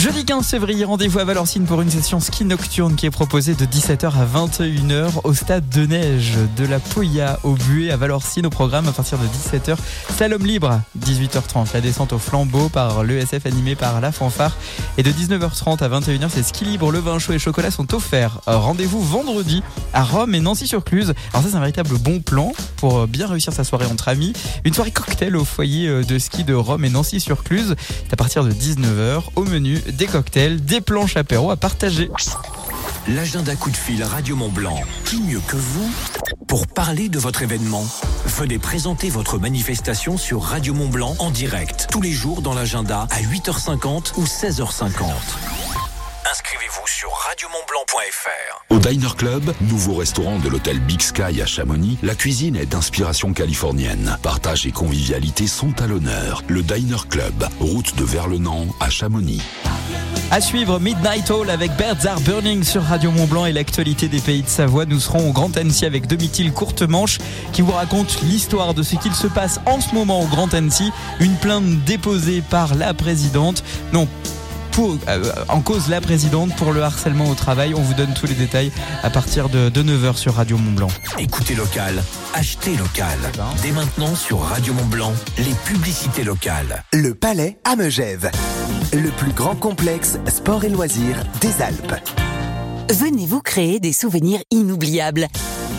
Jeudi 15 février, rendez-vous à Valorcine pour une session ski nocturne qui est proposée de 17h à 21h au stade de neige de la Poya au Buet à Valorcine au programme à partir de 17h. Slalom libre, 18h30. La descente au flambeau par l'ESF animé par la fanfare. Et de 19h30 à 21h, c'est ski libre, le vin chaud et chocolat sont offerts. Rendez-vous vendredi à Rome et Nancy-sur-Cluse. Alors ça, c'est un véritable bon plan pour bien réussir sa soirée entre amis. Une soirée cocktail au foyer de ski de Rome et Nancy-sur-Cluse. C'est à partir de 19h au menu des cocktails, des planches apéro à partager. L'agenda coup de fil Radio Mont Blanc. Qui mieux que vous pour parler de votre événement? Venez présenter votre manifestation sur Radio Mont Blanc en direct tous les jours dans l'agenda à 8h50 ou 16h50. Inscrivez-vous sur radiomontblanc.fr. Au Diner Club, nouveau restaurant de l'hôtel Big Sky à Chamonix, la cuisine est d'inspiration californienne. Partage et convivialité sont à l'honneur. Le Diner Club, route de Verlenan à Chamonix. À suivre Midnight Hall avec Birds Are Burning sur Radio Mont Blanc et l'actualité des pays de Savoie. Nous serons au Grand Annecy avec Domitil Courtemanche qui vous raconte l'histoire de ce qu'il se passe en ce moment au Grand Annecy. Une plainte déposée par la présidente. Non, euh, en cause la présidente pour le harcèlement au travail. On vous donne tous les détails à partir de, de 9h sur Radio Mont Blanc. Écoutez local, achetez local. Dès maintenant sur Radio Mont Blanc, les publicités locales. Le Palais à Megève. Le plus grand complexe sport et loisirs des Alpes. Venez vous créer des souvenirs inoubliables.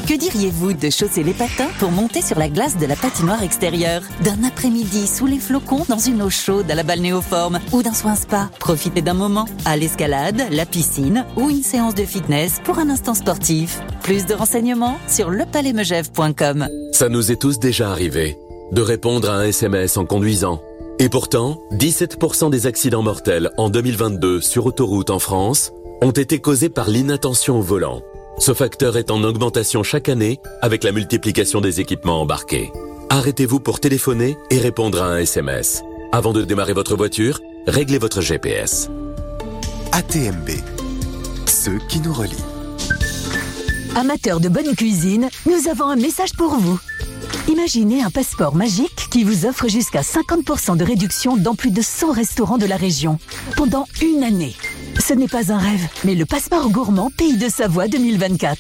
Que diriez-vous de chausser les patins pour monter sur la glace de la patinoire extérieure? D'un après-midi sous les flocons dans une eau chaude à la balnéoforme ou d'un soin spa? Profitez d'un moment à l'escalade, la piscine ou une séance de fitness pour un instant sportif. Plus de renseignements sur lepalaismegève.com. Ça nous est tous déjà arrivé de répondre à un SMS en conduisant. Et pourtant, 17% des accidents mortels en 2022 sur autoroute en France ont été causés par l'inattention au volant. Ce facteur est en augmentation chaque année avec la multiplication des équipements embarqués. Arrêtez-vous pour téléphoner et répondre à un SMS. Avant de démarrer votre voiture, réglez votre GPS. ATMB. Ceux qui nous relient. Amateurs de bonne cuisine, nous avons un message pour vous. Imaginez un passeport magique qui vous offre jusqu'à 50% de réduction dans plus de 100 restaurants de la région pendant une année. Ce n'est pas un rêve, mais le passeport gourmand Pays de Savoie 2024.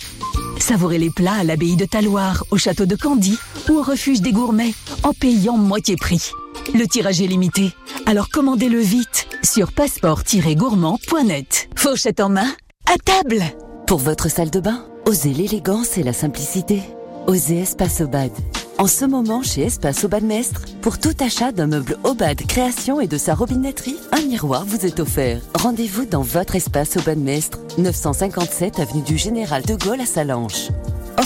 Savourez les plats à l'abbaye de Taloir, au château de Candy ou au refuge des gourmets en payant moitié prix. Le tirage est limité, alors commandez-le vite sur passeport-gourmand.net. Fourchette en main, à table Pour votre salle de bain, osez l'élégance et la simplicité. Osez Espace Obad. En ce moment, chez Espace Obad Mestre, pour tout achat d'un meuble Obad création et de sa robinetterie, un miroir vous est offert. Rendez-vous dans votre espace Obad Mestre, 957 avenue du Général de Gaulle à Salanches.